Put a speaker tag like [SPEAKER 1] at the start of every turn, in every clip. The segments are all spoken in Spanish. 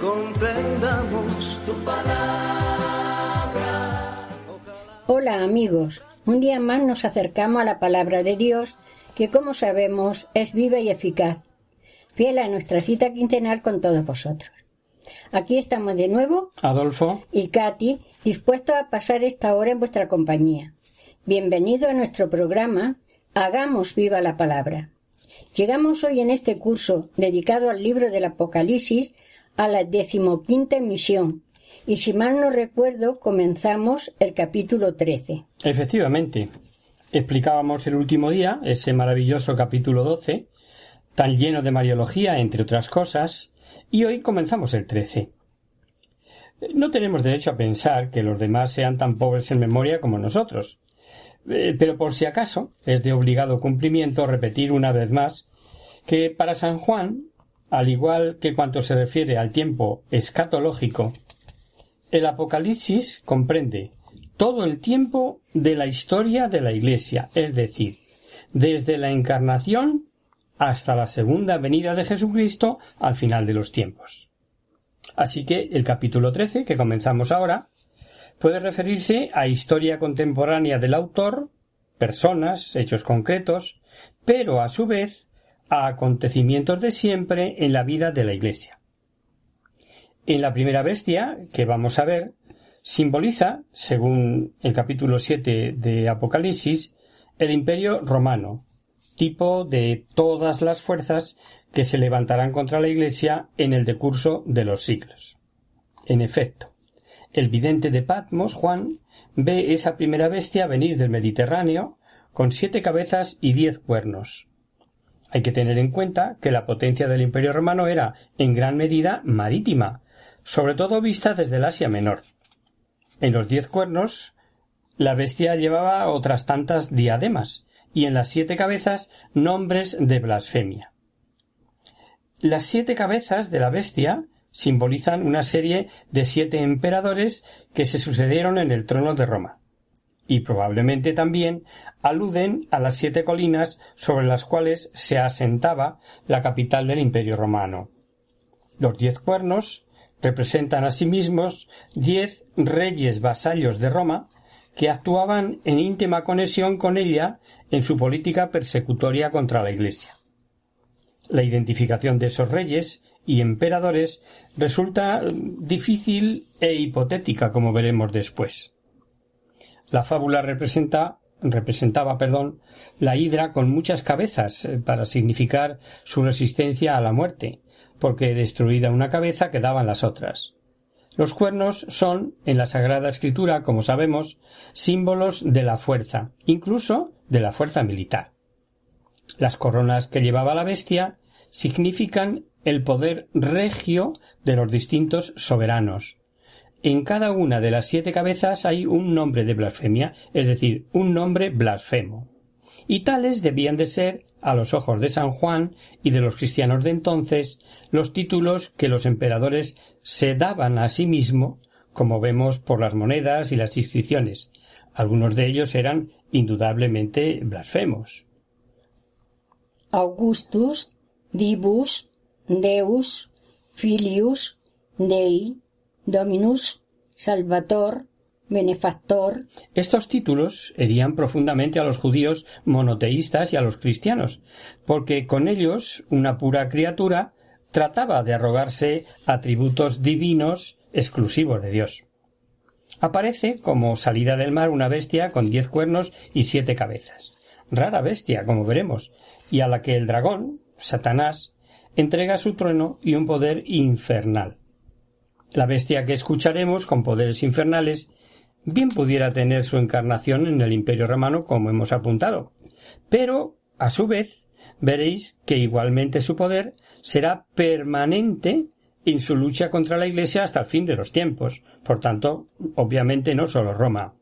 [SPEAKER 1] comprendamos tu palabra.
[SPEAKER 2] Hola amigos, un día más nos acercamos a la palabra de Dios que como sabemos es viva y eficaz, fiel a nuestra cita quincenal con todos vosotros. Aquí estamos de nuevo,
[SPEAKER 3] Adolfo,
[SPEAKER 2] y Katy, dispuestos a pasar esta hora en vuestra compañía. Bienvenido a nuestro programa Hagamos viva la palabra. Llegamos hoy en este curso dedicado al libro del Apocalipsis a la decimoquinta emisión y si mal no recuerdo comenzamos el capítulo 13.
[SPEAKER 3] efectivamente, explicábamos el último día ese maravilloso capítulo 12, tan lleno de mariología, entre otras cosas, y hoy comenzamos el 13. No tenemos derecho a pensar que los demás sean tan pobres en memoria como nosotros. Eh, Pero por si acaso es de obligado cumplimiento repetir una vez más que para San Juan, al igual que cuanto se refiere al tiempo escatológico, el Apocalipsis comprende todo el tiempo de la historia de la Iglesia, es decir, desde la encarnación hasta la segunda venida de Jesucristo al final de los tiempos. Así que el capítulo 13, que comenzamos ahora, puede referirse a historia contemporánea del autor, personas, hechos concretos, pero a su vez a acontecimientos de siempre en la vida de la Iglesia. En la primera bestia, que vamos a ver, simboliza, según el capítulo 7 de Apocalipsis, el imperio romano, tipo de todas las fuerzas que se levantarán contra la Iglesia en el decurso de los siglos. En efecto, el vidente de Patmos, Juan, ve esa primera bestia venir del Mediterráneo con siete cabezas y diez cuernos. Hay que tener en cuenta que la potencia del Imperio romano era en gran medida marítima, sobre todo vista desde el Asia Menor. En los diez cuernos, la bestia llevaba otras tantas diademas, y en las siete cabezas nombres de blasfemia. Las siete cabezas de la bestia simbolizan una serie de siete emperadores que se sucedieron en el trono de Roma, y probablemente también aluden a las siete colinas sobre las cuales se asentaba la capital del Imperio romano. Los diez cuernos representan asimismo diez reyes vasallos de Roma que actuaban en íntima conexión con ella en su política persecutoria contra la Iglesia. La identificación de esos reyes y emperadores resulta difícil e hipotética, como veremos después. La fábula representa representaba, perdón, la hidra con muchas cabezas eh, para significar su resistencia a la muerte, porque destruida una cabeza quedaban las otras. Los cuernos son, en la Sagrada Escritura, como sabemos, símbolos de la fuerza, incluso de la fuerza militar. Las coronas que llevaba la bestia significan el poder regio de los distintos soberanos. En cada una de las siete cabezas hay un nombre de blasfemia, es decir, un nombre blasfemo. Y tales debían de ser, a los ojos de San Juan y de los cristianos de entonces, los títulos que los emperadores se daban a sí mismo, como vemos por las monedas y las inscripciones. Algunos de ellos eran indudablemente blasfemos.
[SPEAKER 2] Augustus, Divus, Deus, Filius, Dei, Dominus, Salvator, Benefactor.
[SPEAKER 3] Estos títulos herían profundamente a los judíos monoteístas y a los cristianos, porque con ellos una pura criatura trataba de arrogarse atributos divinos exclusivos de Dios. Aparece como salida del mar una bestia con diez cuernos y siete cabezas. Rara bestia, como veremos, y a la que el dragón, Satanás, entrega su trueno y un poder infernal. La bestia que escucharemos con poderes infernales bien pudiera tener su encarnación en el Imperio romano como hemos apuntado, pero a su vez veréis que igualmente su poder será permanente en su lucha contra la Iglesia hasta el fin de los tiempos. Por tanto, obviamente no solo Roma.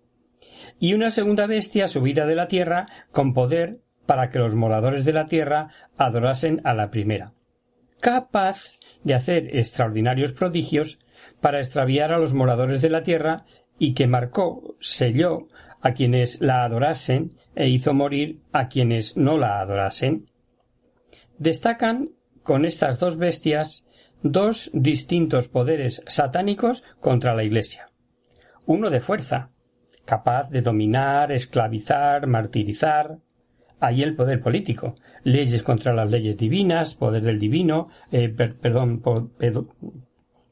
[SPEAKER 3] Y una segunda bestia subida de la tierra con poder para que los moradores de la tierra adorasen a la primera, capaz de hacer extraordinarios prodigios para extraviar a los moradores de la tierra y que marcó, selló a quienes la adorasen e hizo morir a quienes no la adorasen. Destacan con estas dos bestias dos distintos poderes satánicos contra la Iglesia. Uno de fuerza, capaz de dominar, esclavizar, martirizar. Ahí el poder político, leyes contra las leyes divinas, poder del divino, eh, perdón,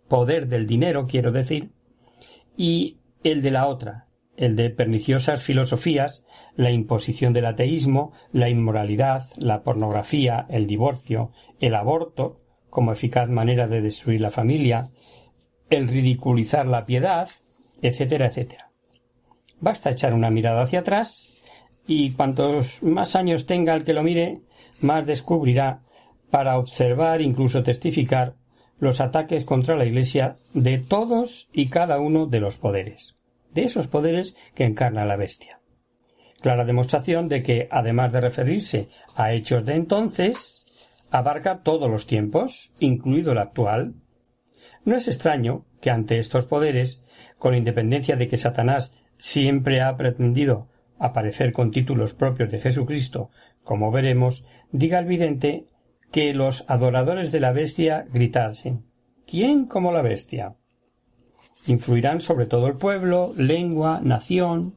[SPEAKER 3] poder del dinero, quiero decir, y el de la otra, el de perniciosas filosofías, la imposición del ateísmo, la inmoralidad, la pornografía, el divorcio, el aborto, como eficaz manera de destruir la familia, el ridiculizar la piedad, etcétera, etcétera. Basta echar una mirada hacia atrás y cuantos más años tenga el que lo mire, más descubrirá para observar, incluso testificar, los ataques contra la Iglesia de todos y cada uno de los poderes, de esos poderes que encarna la bestia. Clara demostración de que, además de referirse a hechos de entonces, abarca todos los tiempos, incluido el actual. No es extraño que ante estos poderes, con independencia de que Satanás siempre ha pretendido aparecer con títulos propios de Jesucristo, como veremos, diga el vidente que los adoradores de la bestia gritasen ¿Quién como la bestia? Influirán sobre todo el pueblo, lengua, nación,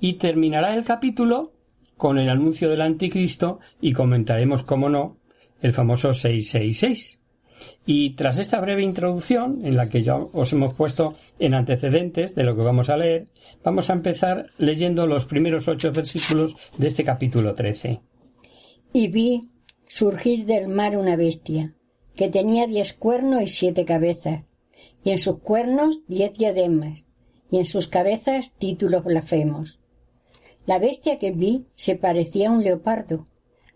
[SPEAKER 3] y terminará el capítulo con el anuncio del anticristo y comentaremos, como no, el famoso 666. Y tras esta breve introducción, en la que ya os hemos puesto en antecedentes de lo que vamos a leer, vamos a empezar leyendo los primeros ocho versículos de este capítulo 13.
[SPEAKER 2] Y vi surgir del mar una bestia, que tenía diez cuernos y siete cabezas, y en sus cuernos diez diademas, y en sus cabezas títulos blasfemos. La bestia que vi se parecía a un leopardo,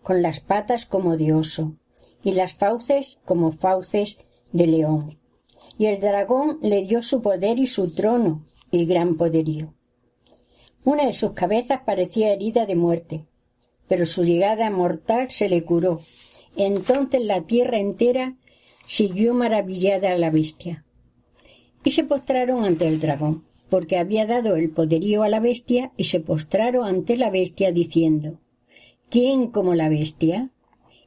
[SPEAKER 2] con las patas como de oso, y las fauces como fauces de león. Y el dragón le dio su poder y su trono, y gran poderío. Una de sus cabezas parecía herida de muerte, pero su llegada mortal se le curó. Entonces la tierra entera siguió maravillada a la bestia. Y se postraron ante el dragón, porque había dado el poderío a la bestia, y se postraron ante la bestia diciendo ¿Quién como la bestia?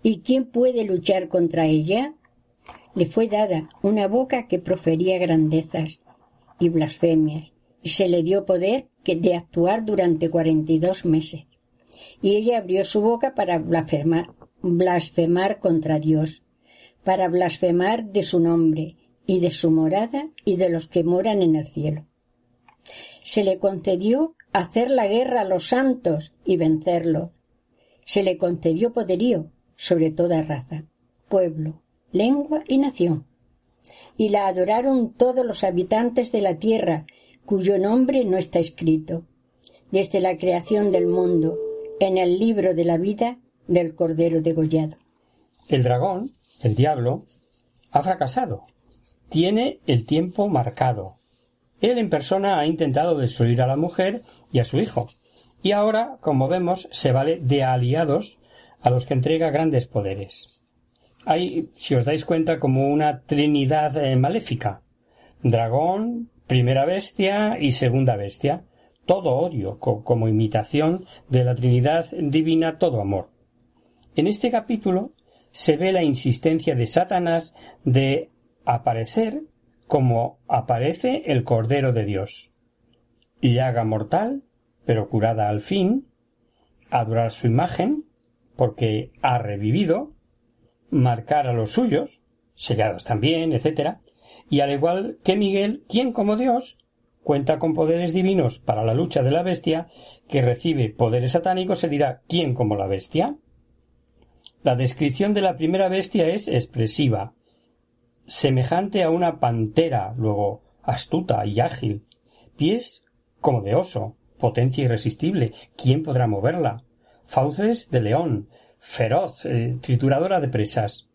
[SPEAKER 2] ¿Y quién puede luchar contra ella? Le fue dada una boca que profería grandezas y blasfemias, y se le dio poder de actuar durante cuarenta y dos meses. Y ella abrió su boca para blasfemar, blasfemar contra Dios, para blasfemar de su nombre, y de su morada, y de los que moran en el cielo. Se le concedió hacer la guerra a los santos y vencerlos, se le concedió poderío sobre toda raza, pueblo, lengua y nación. Y la adoraron todos los habitantes de la tierra, cuyo nombre no está escrito, desde la creación del mundo, en el libro de la vida del Cordero degollado.
[SPEAKER 3] El dragón, el diablo, ha fracasado. Tiene el tiempo marcado. Él en persona ha intentado destruir a la mujer y a su hijo, y ahora, como vemos, se vale de aliados a los que entrega grandes poderes. Hay, si os dais cuenta, como una trinidad eh, maléfica. Dragón, primera bestia y segunda bestia. Todo odio, como imitación de la Trinidad divina, todo amor. En este capítulo se ve la insistencia de Satanás de aparecer como aparece el Cordero de Dios. Llaga mortal pero curada al fin, adorar su imagen, porque ha revivido, marcar a los suyos, sellados también, etc. Y al igual que Miguel, quien como Dios cuenta con poderes divinos para la lucha de la bestia, que recibe poderes satánicos, se dirá ¿quién como la bestia? La descripción de la primera bestia es expresiva, semejante a una pantera, luego astuta y ágil, pies como de oso, potencia irresistible. ¿Quién podrá moverla? Fauces de león, feroz, eh, trituradora de presas.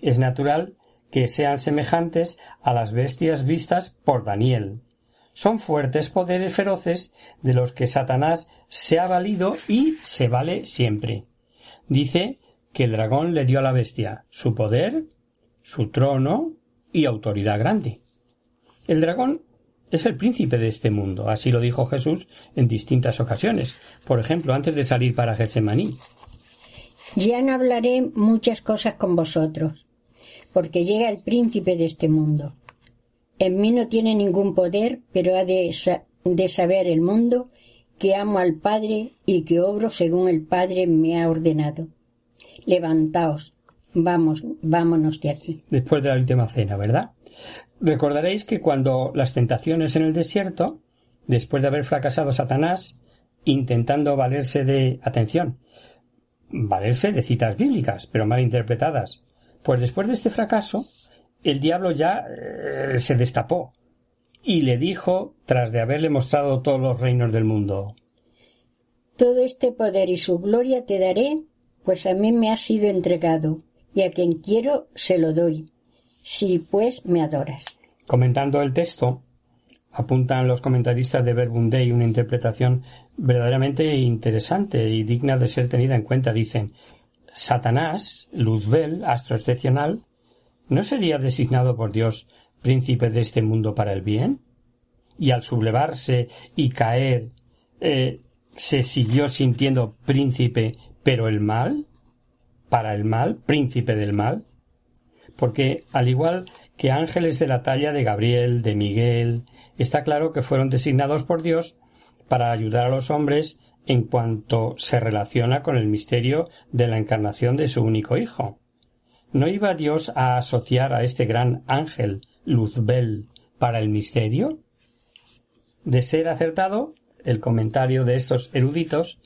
[SPEAKER 3] Es natural que sean semejantes a las bestias vistas por Daniel. Son fuertes poderes feroces de los que Satanás se ha valido y se vale siempre. Dice que el dragón le dio a la bestia su poder, su trono y autoridad grande. El dragón es el príncipe de este mundo, así lo dijo Jesús en distintas ocasiones, por ejemplo, antes de salir para Getsemaní.
[SPEAKER 2] Ya no hablaré muchas cosas con vosotros, porque llega el príncipe de este mundo. En mí no tiene ningún poder, pero ha de, de saber el mundo que amo al Padre y que obro según el Padre me ha ordenado. Levantaos, vamos, vámonos de aquí.
[SPEAKER 3] Después de la última cena, ¿verdad? Recordaréis que cuando las tentaciones en el desierto, después de haber fracasado Satanás, intentando valerse de atención, valerse de citas bíblicas, pero mal interpretadas, pues después de este fracaso, el diablo ya eh, se destapó y le dijo, tras de haberle mostrado todos los reinos del mundo,
[SPEAKER 2] Todo este poder y su gloria te daré, pues a mí me ha sido entregado, y a quien quiero se lo doy si pues me adoras.
[SPEAKER 3] Comentando el texto, apuntan los comentaristas de Verbum una interpretación verdaderamente interesante y digna de ser tenida en cuenta. Dicen, Satanás, Luzbel, astro excepcional, ¿no sería designado por Dios príncipe de este mundo para el bien? Y al sublevarse y caer, eh, se siguió sintiendo príncipe, pero el mal, para el mal, príncipe del mal porque al igual que ángeles de la talla de Gabriel, de Miguel, está claro que fueron designados por Dios para ayudar a los hombres en cuanto se relaciona con el misterio de la encarnación de su único Hijo. ¿No iba Dios a asociar a este gran ángel, Luzbel, para el misterio? De ser acertado, el comentario de estos eruditos,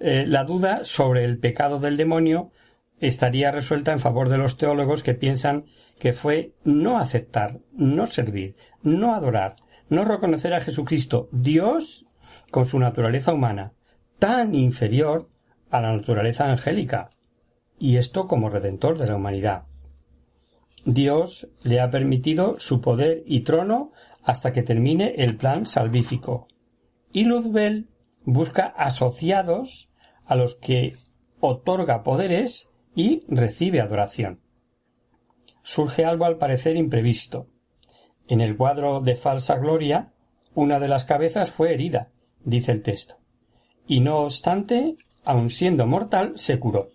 [SPEAKER 3] eh, la duda sobre el pecado del demonio estaría resuelta en favor de los teólogos que piensan que fue no aceptar, no servir, no adorar, no reconocer a Jesucristo Dios con su naturaleza humana, tan inferior a la naturaleza angélica, y esto como redentor de la humanidad. Dios le ha permitido su poder y trono hasta que termine el plan salvífico. Y Luzbel busca asociados a los que otorga poderes y recibe adoración. Surge algo al parecer imprevisto. En el cuadro de falsa gloria, una de las cabezas fue herida, dice el texto, y no obstante, aun siendo mortal, se curó.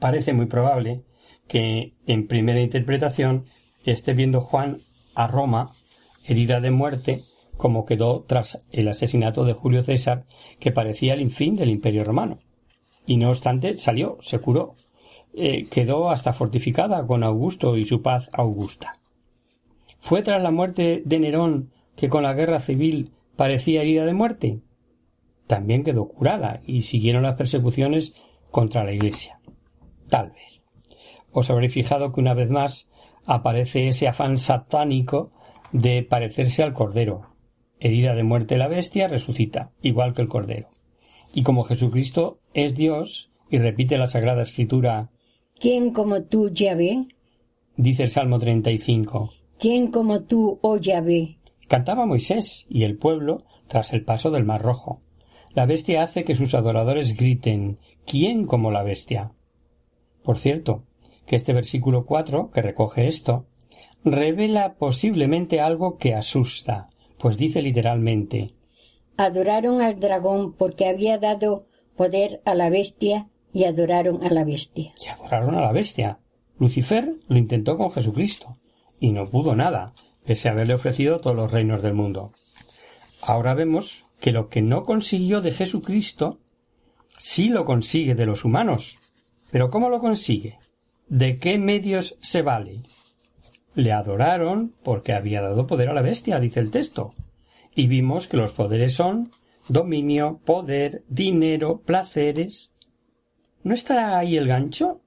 [SPEAKER 3] Parece muy probable que, en primera interpretación, esté viendo Juan a Roma, herida de muerte, como quedó tras el asesinato de Julio César, que parecía el fin del imperio romano y no obstante salió, se curó. Eh, quedó hasta fortificada con Augusto y su paz augusta. ¿Fue tras la muerte de Nerón que con la guerra civil parecía herida de muerte? También quedó curada y siguieron las persecuciones contra la Iglesia. Tal vez. Os habréis fijado que una vez más aparece ese afán satánico de parecerse al Cordero. Herida de muerte la bestia resucita, igual que el Cordero. Y como Jesucristo es Dios, y repite la Sagrada Escritura
[SPEAKER 2] ¿Quién como tú, Yahvé?
[SPEAKER 3] Dice el Salmo 35.
[SPEAKER 2] ¿Quién como tú, oh Yahvé?
[SPEAKER 3] Cantaba Moisés y el pueblo tras el paso del Mar Rojo. La bestia hace que sus adoradores griten ¿Quién como la bestia? Por cierto, que este versículo 4, que recoge esto, revela posiblemente algo que asusta, pues dice literalmente
[SPEAKER 2] adoraron al dragón porque había dado poder a la bestia y adoraron a la bestia.
[SPEAKER 3] Y adoraron a la bestia. Lucifer lo intentó con Jesucristo y no pudo nada, pese a haberle ofrecido todos los reinos del mundo. Ahora vemos que lo que no consiguió de Jesucristo sí lo consigue de los humanos. Pero ¿cómo lo consigue? ¿De qué medios se vale? Le adoraron porque había dado poder a la bestia, dice el texto y vimos que los poderes son dominio, poder, dinero, placeres. ¿No estará ahí el gancho?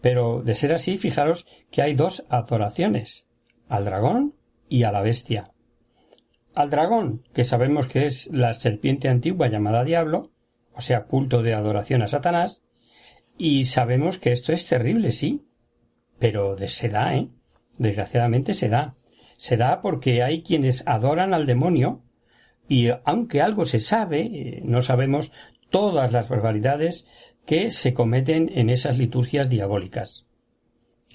[SPEAKER 3] Pero de ser así, fijaros que hay dos adoraciones, al dragón y a la bestia. Al dragón, que sabemos que es la serpiente antigua llamada diablo, o sea, culto de adoración a Satanás, y sabemos que esto es terrible, sí, Pero se da, ¿eh? Desgraciadamente se da. Se da porque hay quienes adoran al demonio y aunque algo se sabe, eh, no sabemos todas las barbaridades que se cometen en esas liturgias diabólicas.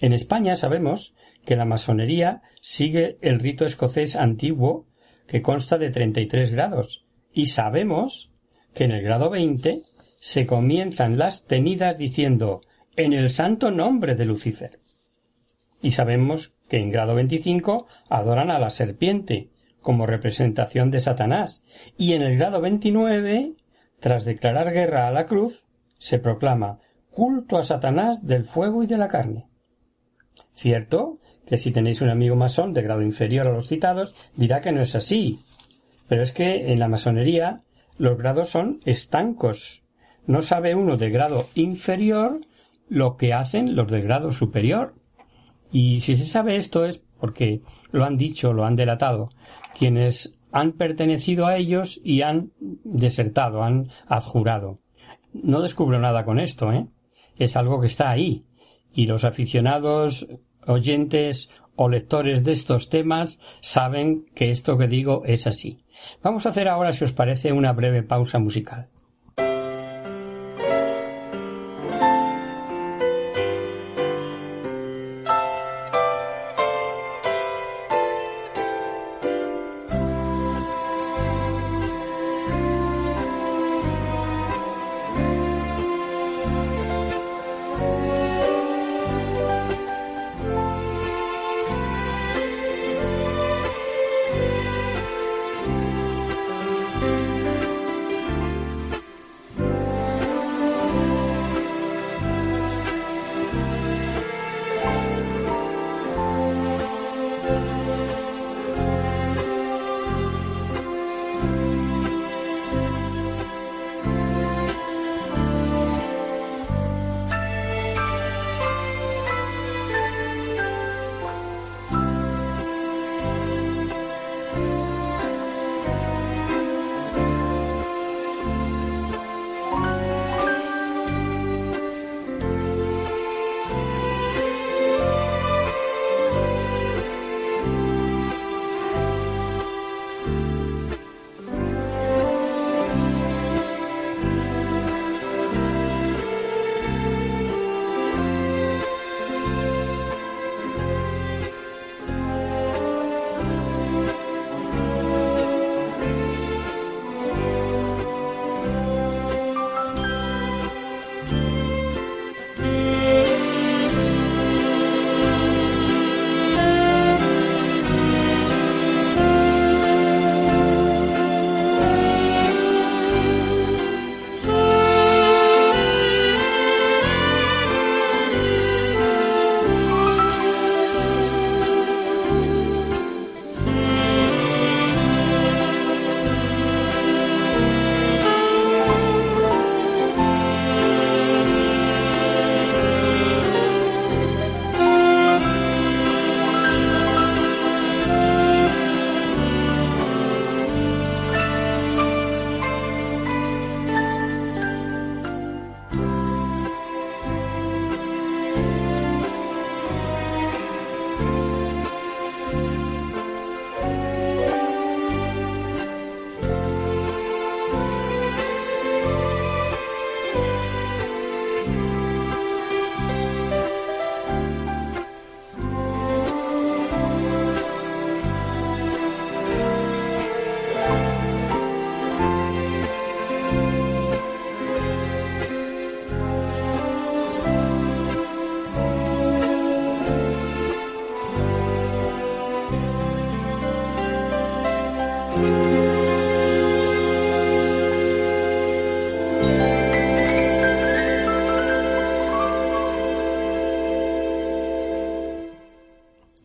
[SPEAKER 3] En España sabemos que la masonería sigue el rito escocés antiguo que consta de 33 grados y sabemos que en el grado 20 se comienzan las tenidas diciendo en el santo nombre de Lucifer. Y sabemos que en grado 25 adoran a la serpiente como representación de Satanás y en el grado 29 tras declarar guerra a la cruz, se proclama culto a Satanás del fuego y de la carne. Cierto que si tenéis un amigo masón de grado inferior a los citados, dirá que no es así. Pero es que en la masonería los grados son estancos. No sabe uno de grado inferior lo que hacen los de grado superior. Y si se sabe esto es porque lo han dicho, lo han delatado, quienes han pertenecido a ellos y han desertado, han adjurado. No descubro nada con esto, ¿eh? Es algo que está ahí. Y los aficionados, oyentes o lectores de estos temas saben que esto que digo es así. Vamos a hacer ahora, si os parece, una breve pausa musical.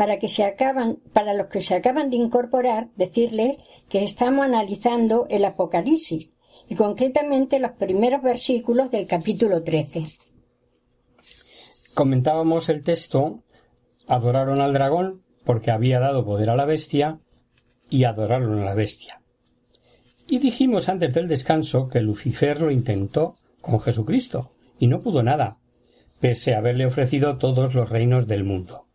[SPEAKER 2] Para, los que se acaban de incorporar, decirles que estamos analizando el Apocalipsis y concretamente los primeros versículos del capítulo 13.
[SPEAKER 3] Comentábamos el texto, adoraron al dragón porque había dado poder a la bestia y adoraron a la bestia. Y dijimos antes del descanso que Lucifer lo intentó con Jesucristo y no pudo nada, pese a haberle ofrecido todos los reinos del mundo.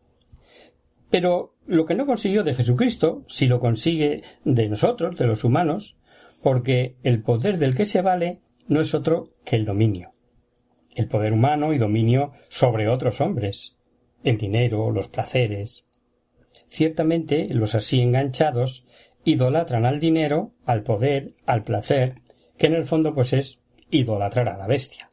[SPEAKER 3] Pero lo que no consiguió de Jesucristo, si lo consigue de nosotros, de los humanos, porque el poder del que se vale no es otro que el dominio. El poder humano y dominio sobre otros hombres, el dinero, los placeres. Ciertamente los así enganchados idolatran al dinero, al poder, al placer, que en el fondo pues es idolatrar a la bestia.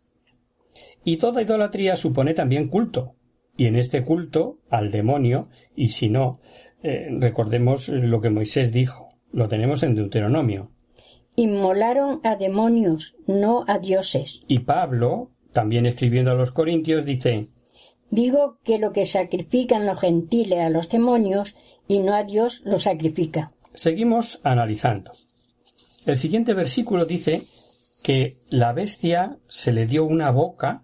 [SPEAKER 3] Y toda idolatría supone también culto, y en este culto al demonio, y si no, eh, recordemos lo que Moisés dijo, lo tenemos en Deuteronomio.
[SPEAKER 2] Inmolaron a demonios, no a dioses.
[SPEAKER 3] Y Pablo, también escribiendo a los Corintios, dice
[SPEAKER 2] Digo que lo que sacrifican los gentiles a los demonios y no a Dios lo sacrifica.
[SPEAKER 3] Seguimos analizando. El siguiente versículo dice que la bestia se le dio una boca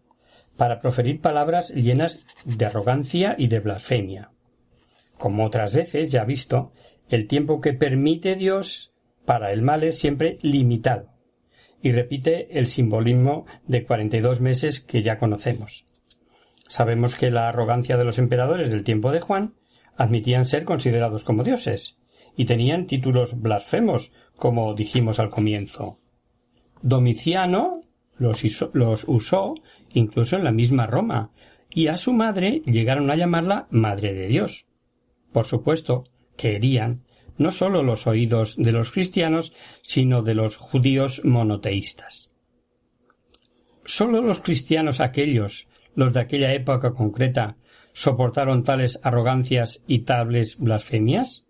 [SPEAKER 3] para proferir palabras llenas de arrogancia y de blasfemia. Como otras veces ya visto, el tiempo que permite Dios para el mal es siempre limitado, y repite el simbolismo de cuarenta y dos meses que ya conocemos. Sabemos que la arrogancia de los emperadores del tiempo de Juan admitían ser considerados como dioses, y tenían títulos blasfemos, como dijimos al comienzo. Domiciano los, los usó incluso en la misma Roma, y a su madre llegaron a llamarla Madre de Dios. Por supuesto, querían no sólo los oídos de los cristianos, sino de los judíos monoteístas. Sólo los cristianos aquellos, los de aquella época concreta, soportaron tales arrogancias y tales blasfemias?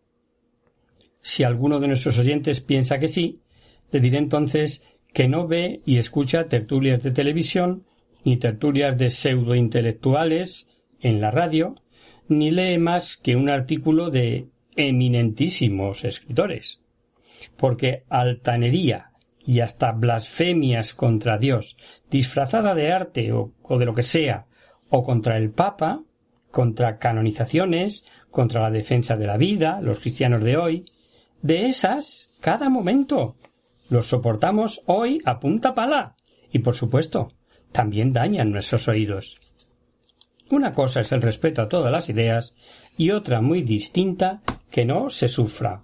[SPEAKER 3] Si alguno de nuestros oyentes piensa que sí, le diré entonces que no ve y escucha tertulias de televisión, ni tertulias de pseudointelectuales en la radio, ni lee más que un artículo de eminentísimos escritores. Porque altanería y hasta blasfemias contra Dios, disfrazada de arte o, o de lo que sea, o contra el Papa, contra canonizaciones, contra la defensa de la vida, los cristianos de hoy, de esas, cada momento, los soportamos hoy a punta pala. Y por supuesto, también dañan nuestros oídos. Una cosa es el respeto a todas las ideas y otra muy distinta que no se sufra.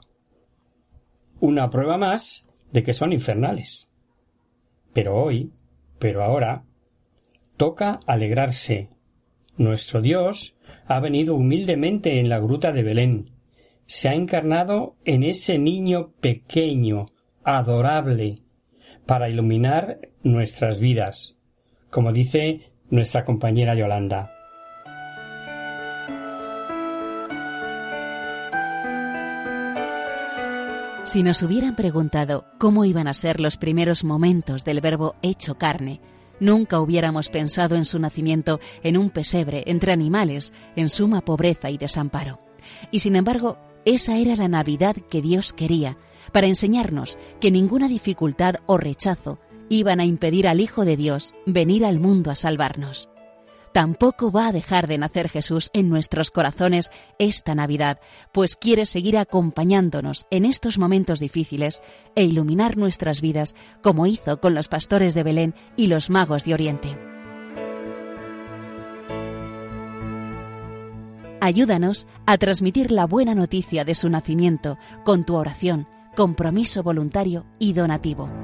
[SPEAKER 3] Una prueba más de que son infernales. Pero hoy, pero ahora, toca alegrarse. Nuestro Dios ha venido humildemente en la gruta de Belén. Se ha encarnado en ese niño pequeño, adorable, para iluminar nuestras vidas, como dice nuestra compañera Yolanda.
[SPEAKER 1] Si nos hubieran preguntado cómo iban a ser los primeros momentos del verbo hecho carne, nunca hubiéramos pensado en su nacimiento en un pesebre entre animales, en suma pobreza y desamparo. Y sin embargo, esa era la Navidad que Dios quería, para enseñarnos que ninguna dificultad o rechazo iban a impedir al Hijo de Dios venir al mundo a salvarnos. Tampoco va a dejar de nacer Jesús en nuestros corazones esta Navidad, pues quiere seguir acompañándonos en estos momentos difíciles e iluminar nuestras vidas como hizo con los pastores de Belén y los magos de Oriente. Ayúdanos a transmitir la buena noticia de su nacimiento con tu oración, compromiso voluntario y donativo.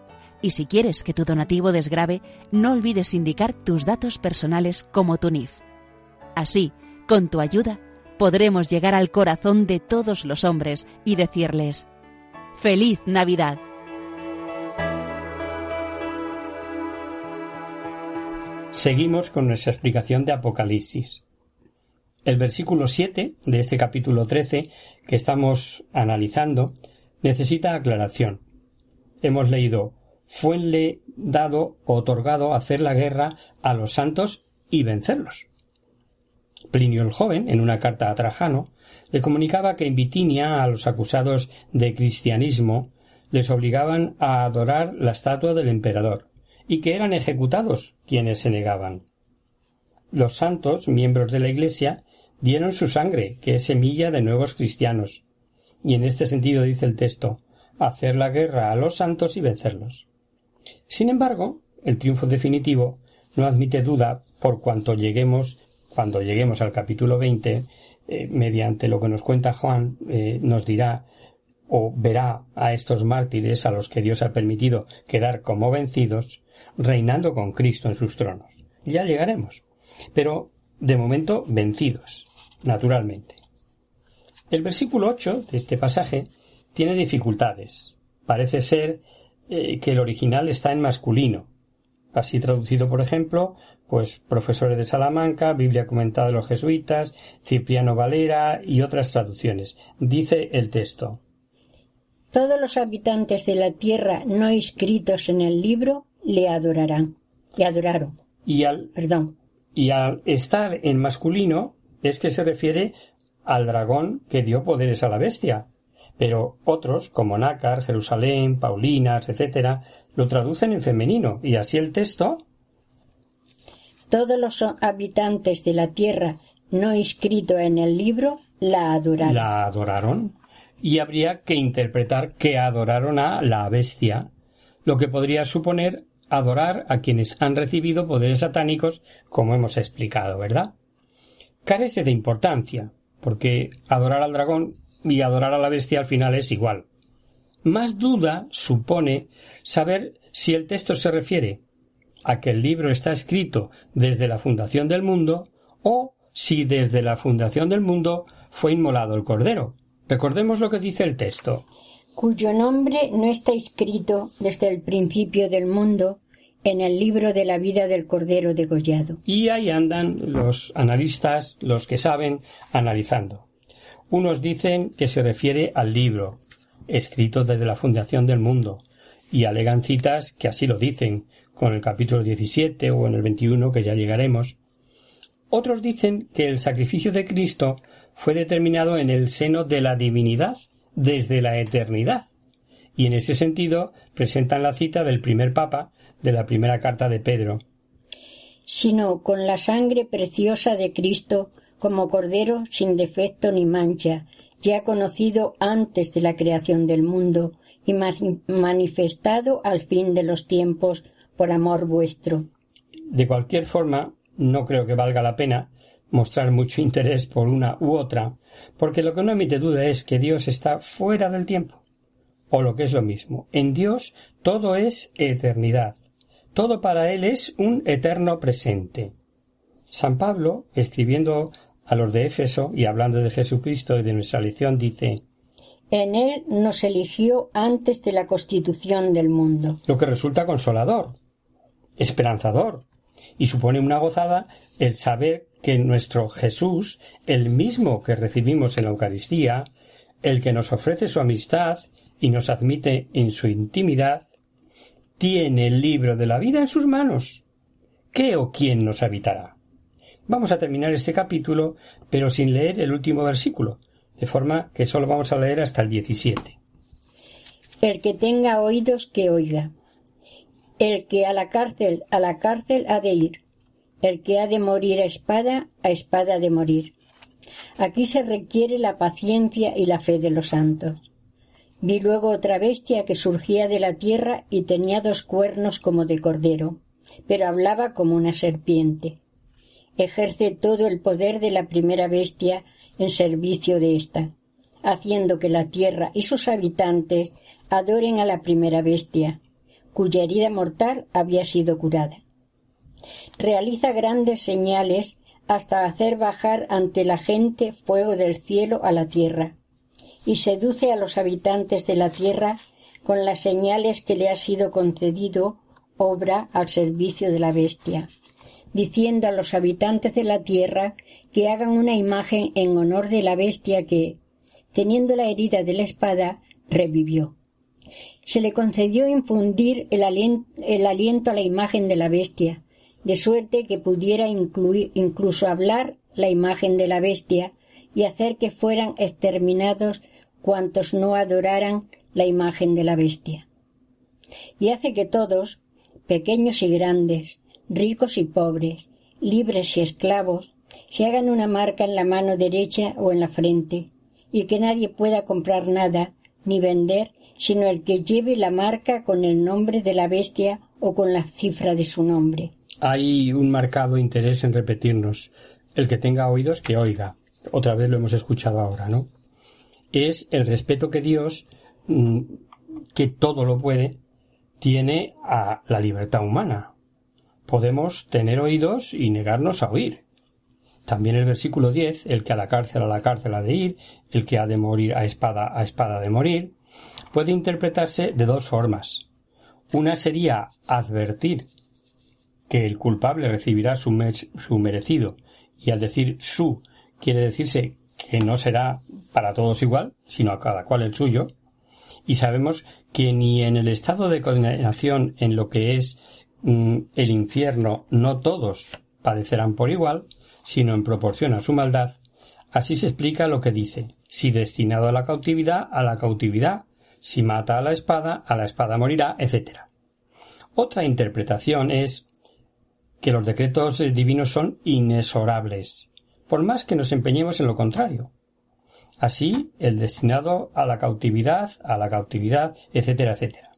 [SPEAKER 1] Y si quieres que tu donativo desgrabe, no olvides indicar tus datos personales como tu NIF. Así, Con tu ayuda podremos llegar al corazón de todos los hombres y decirles, Feliz Navidad.
[SPEAKER 3] Seguimos con nuestra explicación de Apocalipsis. El versículo 7 de este capítulo 13 que estamos analizando necesita aclaración. Hemos leído fuenle dado otorgado hacer la guerra a los santos y vencerlos. Plinio el joven, en una carta a Trajano, le comunicaba que en Bitinia a los acusados de cristianismo les obligaban a adorar la estatua del emperador, y que eran ejecutados quienes se negaban. Los santos, miembros de la Iglesia, dieron su sangre, que es semilla de nuevos cristianos. Y en este sentido dice el texto hacer la guerra a los santos y vencerlos. Sin embargo, el triunfo definitivo no admite duda por cuanto lleguemos cuando lleguemos al capítulo 20, eh, mediante lo que nos cuenta Juan, eh, nos dirá o verá a estos mártires a los que Dios ha permitido quedar como vencidos, reinando con Cristo en sus tronos. Ya llegaremos. Pero, de momento, vencidos, naturalmente. El versículo 8 de este pasaje tiene dificultades. Parece ser eh, que el original está en masculino. Así traducido, por ejemplo, pues profesores de Salamanca, Biblia comentada de los jesuitas, Cipriano Valera y otras traducciones. Dice el texto.
[SPEAKER 2] Todos los habitantes de la tierra no inscritos en el libro le adorarán. Le adoraron.
[SPEAKER 3] Y al,
[SPEAKER 2] Perdón.
[SPEAKER 3] y al estar en masculino es que se refiere al dragón que dio poderes a la bestia. Pero otros, como Nácar, Jerusalén, Paulinas, etc., lo traducen en femenino, y así el texto
[SPEAKER 2] Todos los habitantes de la tierra no inscritos en el libro la adoraron.
[SPEAKER 3] la adoraron y habría que interpretar que adoraron a la bestia, lo que podría suponer adorar a quienes han recibido poderes satánicos, como hemos explicado, ¿verdad? Carece de importancia, porque adorar al dragón y adorar a la bestia al final es igual. Más duda supone saber si el texto se refiere a que el libro está escrito desde la fundación del mundo o si desde la fundación del mundo fue inmolado el cordero. Recordemos lo que dice el texto.
[SPEAKER 2] cuyo nombre no está escrito desde el principio del mundo en el libro de la vida del Cordero degollado.
[SPEAKER 3] Y ahí andan los analistas, los que saben, analizando. Unos dicen que se refiere al libro, escrito desde la fundación del mundo, y alegan citas que así lo dicen, con el capítulo 17 o en el 21 que ya llegaremos. Otros dicen que el sacrificio de Cristo fue determinado en el seno de la divinidad desde la eternidad, y en ese sentido presentan la cita del primer papa de la primera carta de Pedro,
[SPEAKER 2] sino con la sangre preciosa de Cristo como Cordero sin defecto ni mancha, ya conocido antes de la creación del mundo y mani- manifestado al fin de los tiempos por amor vuestro.
[SPEAKER 3] De cualquier forma, no creo que valga la pena mostrar mucho interés por una u otra, porque lo que no emite duda es que Dios está fuera del tiempo. O lo que es lo mismo, en Dios todo es eternidad. Todo para Él es un eterno presente. San Pablo, escribiendo a los de Éfeso y hablando de Jesucristo y de nuestra lección, dice
[SPEAKER 2] En él nos eligió antes de la constitución del mundo.
[SPEAKER 3] lo que resulta consolador, esperanzador, y supone una gozada el saber que nuestro Jesús, el mismo que recibimos en la Eucaristía, el que nos ofrece su amistad y nos admite en su intimidad, tiene el libro de la vida en sus manos. ¿Qué o quién nos habitará? Vamos a terminar este capítulo, pero sin leer el último versículo, de forma que solo vamos a leer hasta el 17.
[SPEAKER 2] El que tenga oídos que oiga. El que a la cárcel, a la cárcel ha de ir. El que ha de morir a espada, a espada ha de morir. Aquí se requiere la paciencia y la fe de los santos. Vi luego otra bestia que surgía de la tierra y tenía dos cuernos como de cordero, pero hablaba como una serpiente. Ejerce todo el poder de la primera bestia en servicio de ésta, haciendo que la tierra y sus habitantes adoren a la primera bestia, cuya herida mortal había sido curada. Realiza grandes señales hasta hacer bajar ante la gente fuego del cielo a la tierra, y seduce a los habitantes de la tierra con las señales que le ha sido concedido obra al servicio de la bestia, diciendo a los habitantes de la tierra que hagan una imagen en honor de la bestia que, teniendo la herida de la espada, revivió. Se le concedió infundir el, aliento a la imagen de la bestia, de suerte que pudiera incluir, incluso hablar la imagen de la bestia y hacer que fueran exterminados cuantos no adoraran la imagen de la bestia. Y hace que todos, pequeños y grandes, ricos y pobres, libres y esclavos, se hagan una marca en la mano derecha o en la frente, y que nadie pueda comprar nada ni vender sino el que lleve la marca con el nombre de la bestia o con la cifra de su nombre.
[SPEAKER 3] Hay un marcado interés en repetirnos. El que tenga oídos, que oiga. Otra vez lo hemos escuchado ahora, ¿no? Es el respeto que Dios, mm, que todo lo puede, tiene a la libertad humana. Podemos tener oídos y negarnos a oír. También el versículo 10, el que a la cárcel a la cárcel ha de ir, el que ha de morir a espada a espada de morir, puede interpretarse de dos formas. Una sería advertir que el culpable recibirá su, merecido, y al decir su quiere decirse que no será para todos igual, sino a cada cual el suyo, y sabemos que ni en el estado de condenación en lo que es el infierno no todos padecerán por igual, sino en proporción a su maldad, así se explica lo que dice si destinado a la cautividad, a la cautividad, si mata a la espada, a la espada morirá, etc. Otra interpretación es que los decretos divinos son inexorables, por más que nos empeñemos en lo contrario. Así, el destinado a la cautividad, a la cautividad, etcétera, etcétera.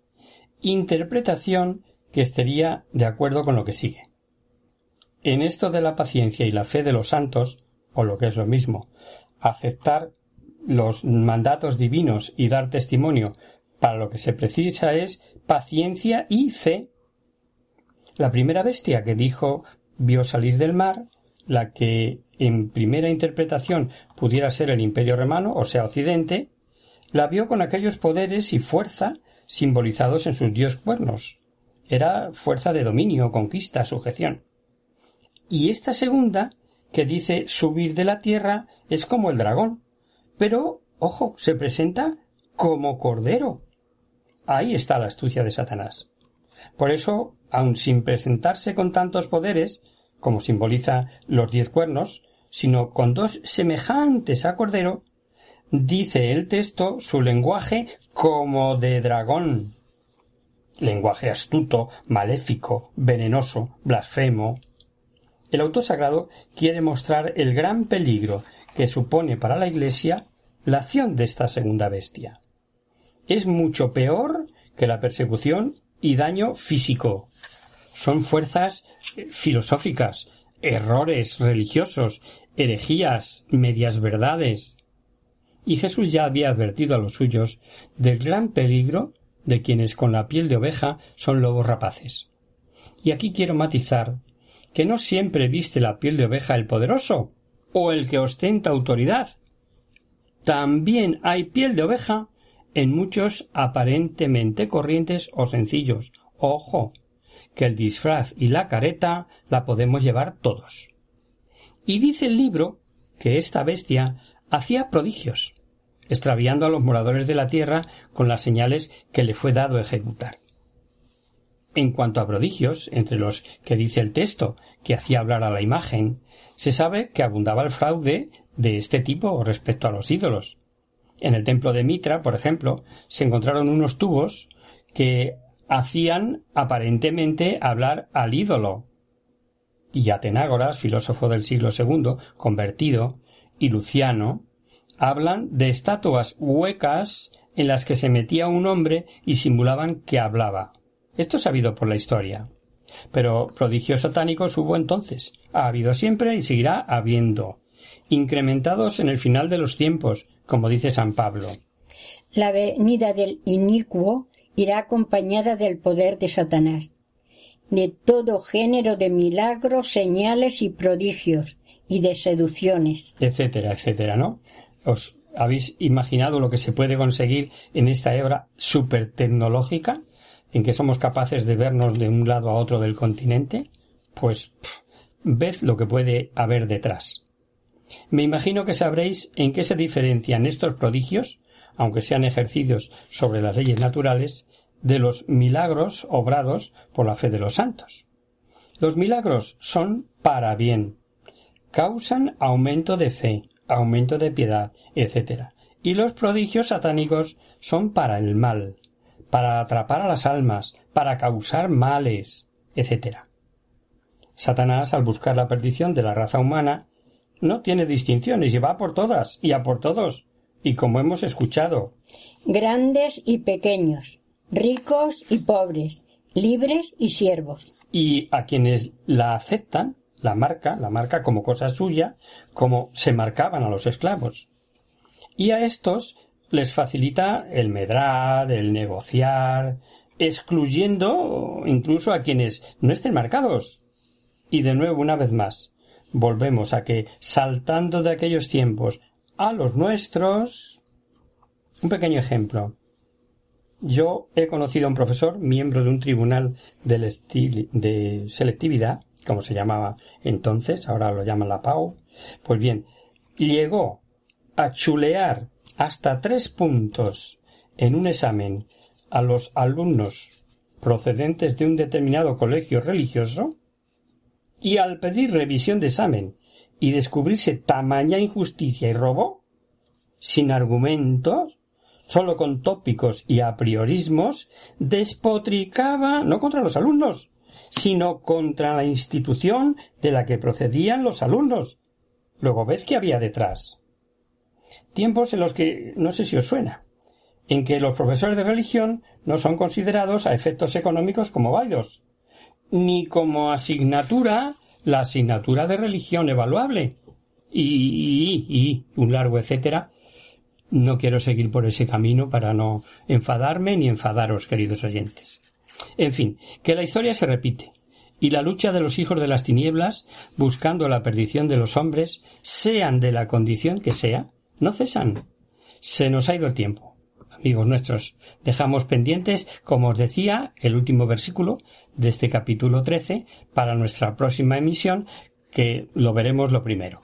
[SPEAKER 3] Interpretación que estaría de acuerdo con lo que sigue. En esto de la paciencia y la fe de los santos, o lo que es lo mismo, aceptar los mandatos divinos y dar testimonio para lo que se precisa es paciencia y fe. La primera bestia que dijo vio salir del mar, la que en primera interpretación pudiera ser el imperio romano, o sea, Occidente, la vio con aquellos poderes y fuerza simbolizados en sus dios cuernos. Era fuerza de dominio, conquista, sujeción. Y esta segunda, que dice subir de la tierra, es como el dragón, pero, ojo, se presenta como cordero. Ahí está la astucia de Satanás. Por eso, aun sin presentarse con tantos poderes, como simboliza los diez cuernos, sino con dos semejantes a cordero, dice el texto su lenguaje como de dragón. Lenguaje astuto, maléfico, venenoso, blasfemo. El autor sagrado quiere mostrar el gran peligro que supone para la Iglesia la acción de esta segunda bestia. Es mucho peor que la persecución y daño físico. Son fuerzas eh, filosóficas, errores religiosos, herejías, medias verdades. Y Jesús ya había advertido a los suyos del gran peligro de quienes con la piel de oveja son lobos rapaces. Y aquí quiero matizar que no siempre viste la piel de oveja el poderoso, o el que ostenta autoridad. También hay piel de oveja en muchos aparentemente corrientes o sencillos. Ojo, que el disfraz y la careta la podemos llevar todos. Y dice el libro que esta bestia hacía prodigios, extraviando a los moradores de la tierra con las señales que le fue dado ejecutar. En cuanto a prodigios, entre los que dice el texto que hacía hablar a la imagen, se sabe que abundaba el fraude de este tipo respecto a los ídolos. En el templo de Mitra, por ejemplo, se encontraron unos tubos que hacían aparentemente hablar al ídolo. Y Atenágoras, filósofo del siglo II, convertido, y Luciano, hablan de estatuas huecas en las que se metía un hombre y simulaban que hablaba. Esto es sabido por la historia. Pero prodigios satánicos hubo entonces, ha habido siempre y seguirá habiendo, incrementados en el final de los tiempos, como dice San Pablo.
[SPEAKER 2] La venida del inicuo irá acompañada del poder de Satanás, de todo género de milagros, señales y prodigios, y de seducciones.
[SPEAKER 3] Etcétera, etcétera, ¿no? ¿Os habéis imaginado lo que se puede conseguir en esta era super tecnológica en que somos capaces de vernos de un lado a otro del continente? Pues ved lo que puede haber detrás. Me imagino que sabréis en qué se diferencian estos prodigios, aunque sean ejercidos sobre las leyes naturales, de los milagros obrados por la fe de los santos. Los milagros son para bien, causan aumento de fe, aumento de piedad, etc. Y los prodigios satánicos son para el mal, para atrapar a las almas, para causar males, etc. Satanás, al buscar la perdición de la raza humana, no tiene distinciones y va por todas y a por todos. Y como hemos escuchado.
[SPEAKER 2] Grandes y pequeños, ricos y pobres, libres y siervos.
[SPEAKER 3] Y a quienes la aceptan, la marca, la marca como cosa suya, como se marcaban a los esclavos. Y a estos les facilita el medrar, el negociar, excluyendo incluso a quienes no estén marcados. Y de nuevo, una vez más, volvemos a que, saltando de aquellos tiempos a los nuestros, un pequeño ejemplo. Yo he conocido a un profesor, miembro de un tribunal de selectividad, como se llamaba entonces, ahora lo llaman la PAU. Pues bien, llegó a chulear hasta tres puntos en un examen a los alumnos procedentes de un determinado colegio religioso y al pedir revisión de examen y descubrirse tamaña injusticia y robo, sin argumentos, solo con tópicos y a priorismos, despotricaba no contra los alumnos, sino contra la institución de la que procedían los alumnos. Luego ved que había detrás. Tiempos en los que no sé si os suena, en que los profesores de religión no son considerados a efectos económicos como válidos, ni como asignatura la asignatura de religión evaluable y, y, un largo etcétera. No quiero seguir por ese camino para no enfadarme ni enfadaros, queridos oyentes. En fin, que la historia se repite, y la lucha de los hijos de las tinieblas, buscando la perdición de los hombres, sean de la condición que sea, no cesan. Se nos ha ido el tiempo amigos nuestros. Dejamos pendientes, como os decía, el último versículo de este capítulo 13 para nuestra próxima emisión, que lo veremos lo primero.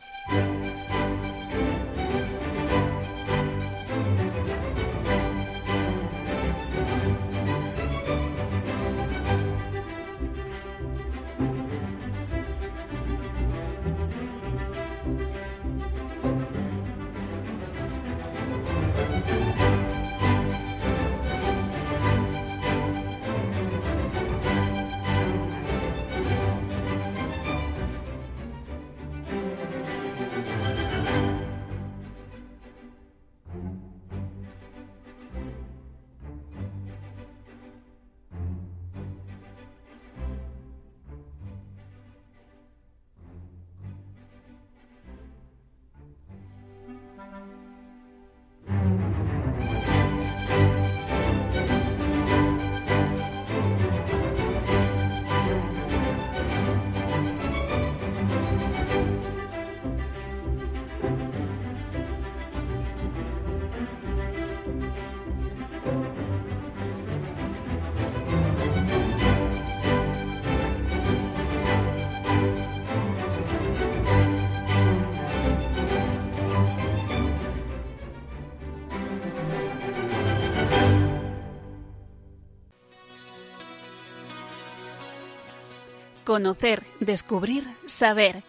[SPEAKER 4] Conocer, descubrir, saber.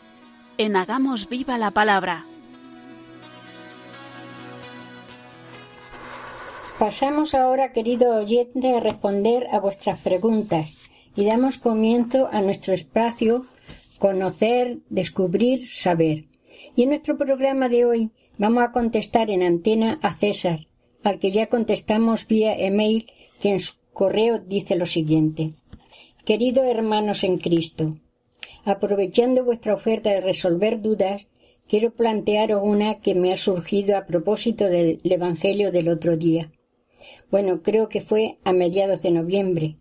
[SPEAKER 4] En Hagamos Viva la Palabra.
[SPEAKER 2] Pasamos ahora, querido oyente, a responder a vuestras preguntas y damos comienzo a nuestro espacio Conocer, Descubrir, Saber. Y en nuestro programa de hoy vamos a contestar en antena a César, al que ya contestamos vía email, que en su correo dice lo siguiente. Queridos hermanos en Cristo, aprovechando vuestra oferta de resolver dudas, quiero plantearos una que me ha surgido a propósito del Evangelio del otro día. Bueno, creo que fue a mediados de noviembre.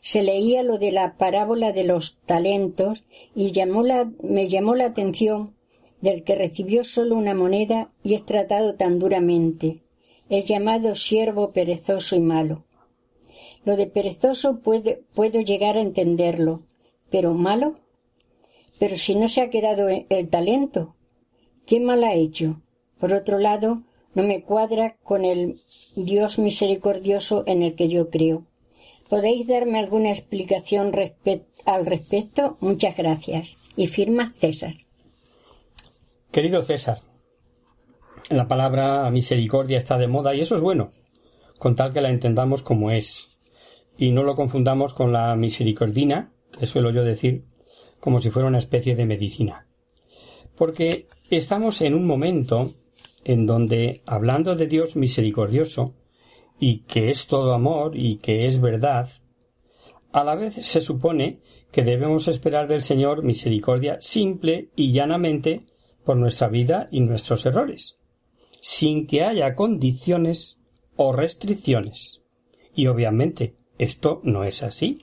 [SPEAKER 2] Se leía lo de la parábola de los talentos y me llamó la atención del que recibió solo una moneda y es tratado tan duramente. Es llamado siervo perezoso y malo. Lo de perezoso puedo llegar a entenderlo, pero malo. Pero si no se ha quedado el talento, ¿qué mal ha hecho? Por otro lado, no me cuadra con el Dios misericordioso en el que yo creo. ¿Podéis darme alguna explicación al respecto? Muchas gracias. Y firma César.
[SPEAKER 3] Querido César, la palabra misericordia está de moda y eso es bueno, con tal que la entendamos como es, y no lo confundamos con la misericordina, que suelo yo decir, como si fuera una especie de medicina. Porque estamos en un momento en donde, hablando de Dios misericordioso, y que es todo amor y que es verdad, a la vez se supone que debemos esperar del Señor misericordia simple y llanamente por nuestra vida y nuestros errores, sin que haya condiciones o restricciones. Y obviamente esto no es así.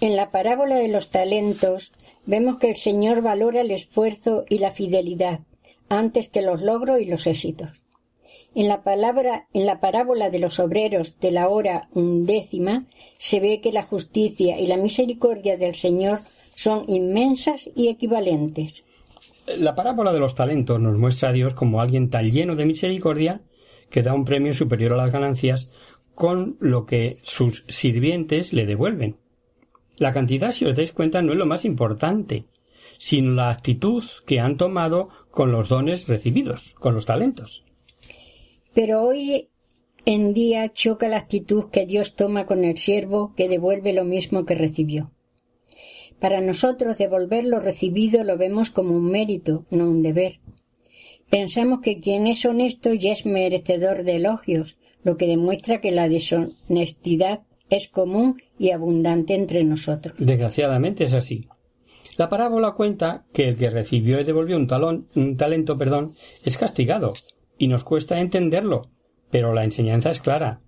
[SPEAKER 2] En la parábola de los talentos vemos que el Señor valora el esfuerzo y la fidelidad antes que los logros y los éxitos. En la palabra, en la parábola de los obreros de la hora undécima, se ve que la justicia y la misericordia del Señor son inmensas y equivalentes.
[SPEAKER 3] La parábola de los talentos nos muestra a Dios como alguien tan lleno de misericordia que da un premio superior a las ganancias con lo que sus sirvientes le devuelven. La cantidad, si os dais cuenta, no es lo más importante, sino la actitud que han tomado con los dones recibidos, con los talentos.
[SPEAKER 2] Pero hoy en día choca la actitud que Dios toma con el siervo que devuelve lo mismo que recibió. Para nosotros devolver lo recibido lo vemos como un mérito, no un deber. Pensamos que quien es honesto ya es merecedor de elogios, lo que demuestra que la deshonestidad es común y abundante entre nosotros.
[SPEAKER 3] Desgraciadamente es así. La parábola cuenta que el que recibió y devolvió un, talón, un talento perdón, es castigado, y nos cuesta entenderlo, pero la enseñanza es clara.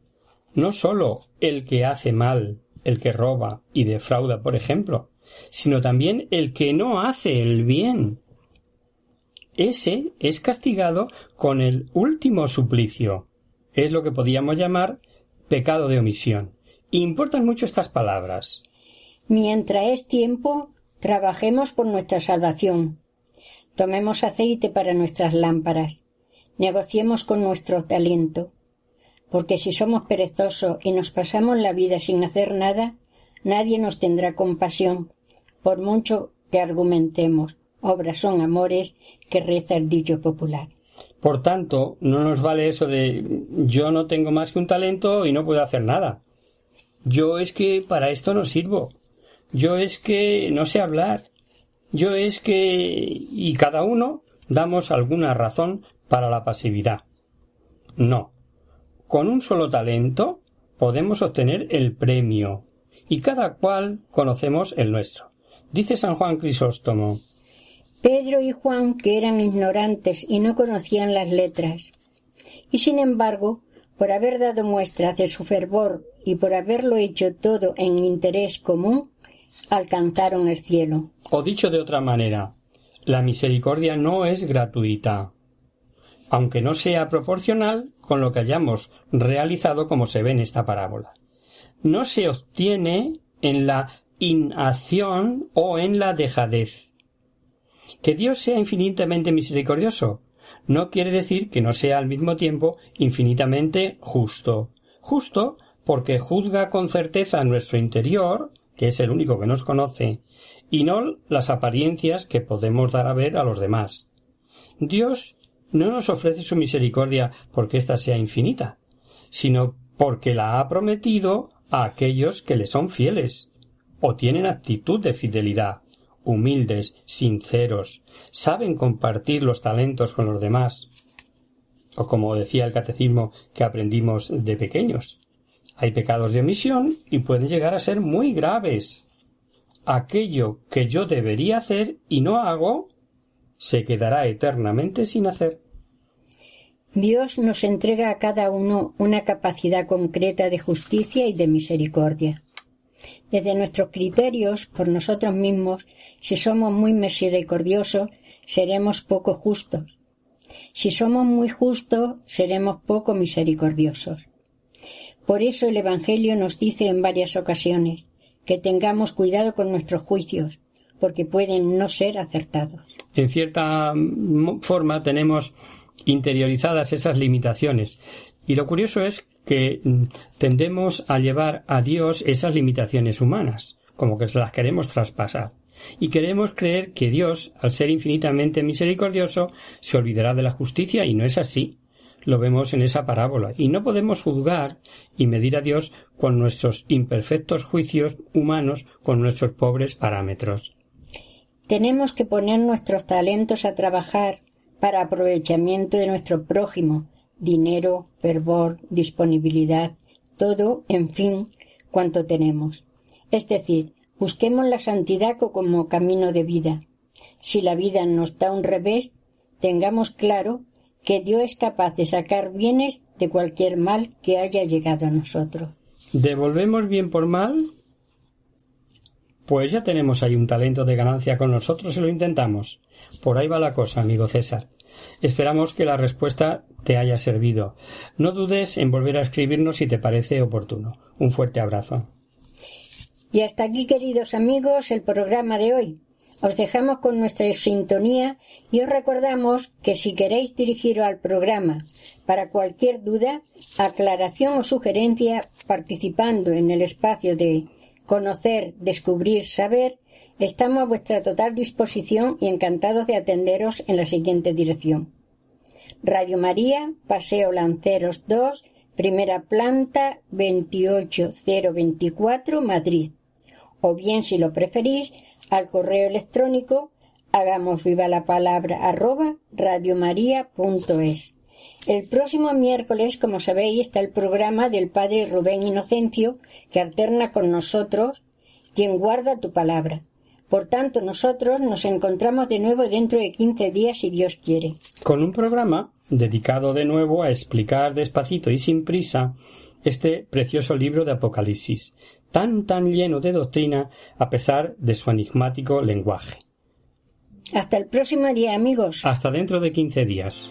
[SPEAKER 3] No sólo el que hace mal, el que roba y defrauda, por ejemplo, sino también el que no hace el bien. Ese es castigado con el último suplicio. Es lo que podíamos llamar pecado de omisión. Importan mucho estas palabras.
[SPEAKER 2] Mientras es tiempo, Trabajemos por nuestra salvación. Tomemos aceite para nuestras lámparas. Negociemos con nuestro talento. Porque si somos perezosos y nos pasamos la vida sin hacer nada, nadie nos tendrá compasión, por mucho que argumentemos. Obras son amores que reza el dicho popular.
[SPEAKER 3] Por tanto, no nos vale eso de yo no tengo más que un talento y no puedo hacer nada. Yo es que para esto no sirvo. Yo es que no sé hablar. Yo es que. y cada uno damos alguna razón para la pasividad. No. Con un solo talento podemos obtener el premio, y cada cual conocemos el nuestro. Dice San Juan Crisóstomo.
[SPEAKER 2] Pedro y Juan, que eran ignorantes y no conocían las letras, y sin embargo, por haber dado muestras de su fervor y por haberlo hecho todo en interés común, alcanzaron el cielo.
[SPEAKER 3] O dicho de otra manera, la misericordia no es gratuita, aunque no sea proporcional con lo que hayamos realizado como se ve en esta parábola. No se obtiene en la inacción o en la dejadez. Que Dios sea infinitamente misericordioso no quiere decir que no sea al mismo tiempo infinitamente justo. Justo porque juzga con certeza nuestro interior que es el único que nos conoce, y no las apariencias que podemos dar a ver a los demás. Dios no nos ofrece su misericordia porque ésta sea infinita, sino porque la ha prometido a aquellos que le son fieles, o tienen actitud de fidelidad, humildes, sinceros, saben compartir los talentos con los demás, o como decía el catecismo que aprendimos de pequeños, hay pecados de omisión y pueden llegar a ser muy graves. Aquello que yo debería hacer y no hago, se quedará eternamente sin hacer.
[SPEAKER 2] Dios nos entrega a cada uno una capacidad concreta de justicia y de misericordia. Desde nuestros criterios, por nosotros mismos, si somos muy misericordiosos, seremos poco justos. Si somos muy justos, seremos poco misericordiosos. Por eso el Evangelio nos dice en varias ocasiones que tengamos cuidado con nuestros juicios, porque pueden no ser acertados.
[SPEAKER 3] En cierta forma tenemos interiorizadas esas limitaciones. Y lo curioso es que mm, tendemos a llevar a Dios esas limitaciones humanas, como que las queremos traspasar. Y queremos creer que Dios, al ser infinitamente misericordioso, se olvidará de la justicia y no es así. Lo vemos en esa parábola. Y no podemos juzgar y medir a Dios con nuestros imperfectos juicios humanos, con nuestros pobres parámetros.
[SPEAKER 2] Tenemos que poner nuestros talentos a trabajar para aprovechamiento de nuestro prójimo, dinero, fervor, disponibilidad, todo, en fin, cuanto tenemos. Es decir, busquemos la santidad como camino de vida. Si la vida nos da un revés, tengamos claro que Dios es capaz de sacar bienes de cualquier mal que haya llegado a nosotros.
[SPEAKER 3] ¿Devolvemos bien por mal? Pues ya tenemos ahí un talento de ganancia con nosotros y lo intentamos. Por ahí va la cosa, amigo César. Esperamos que la respuesta te haya servido. No dudes en volver a escribirnos si te parece oportuno. Un fuerte abrazo.
[SPEAKER 2] Y hasta aquí, queridos amigos, el programa de hoy. Os dejamos con nuestra sintonía y os recordamos que si queréis dirigiros al programa para cualquier duda, aclaración o sugerencia participando en el espacio de conocer, descubrir, saber, Estamos a vuestra total disposición y encantados de atenderos en la siguiente dirección. Radio María, Paseo Lanceros 2, primera planta 28024, Madrid. O bien, si lo preferís, al correo electrónico hagamos viva la palabra arroba radiomaria.es. El próximo miércoles, como sabéis, está el programa del Padre Rubén Inocencio, que alterna con nosotros, quien guarda tu palabra. Por tanto, nosotros nos encontramos de nuevo dentro de quince días, si Dios quiere.
[SPEAKER 3] Con un programa dedicado de nuevo a explicar despacito y sin prisa este precioso libro de Apocalipsis, tan tan lleno de doctrina a pesar de su enigmático lenguaje.
[SPEAKER 2] Hasta el próximo día, amigos.
[SPEAKER 3] Hasta dentro de quince días.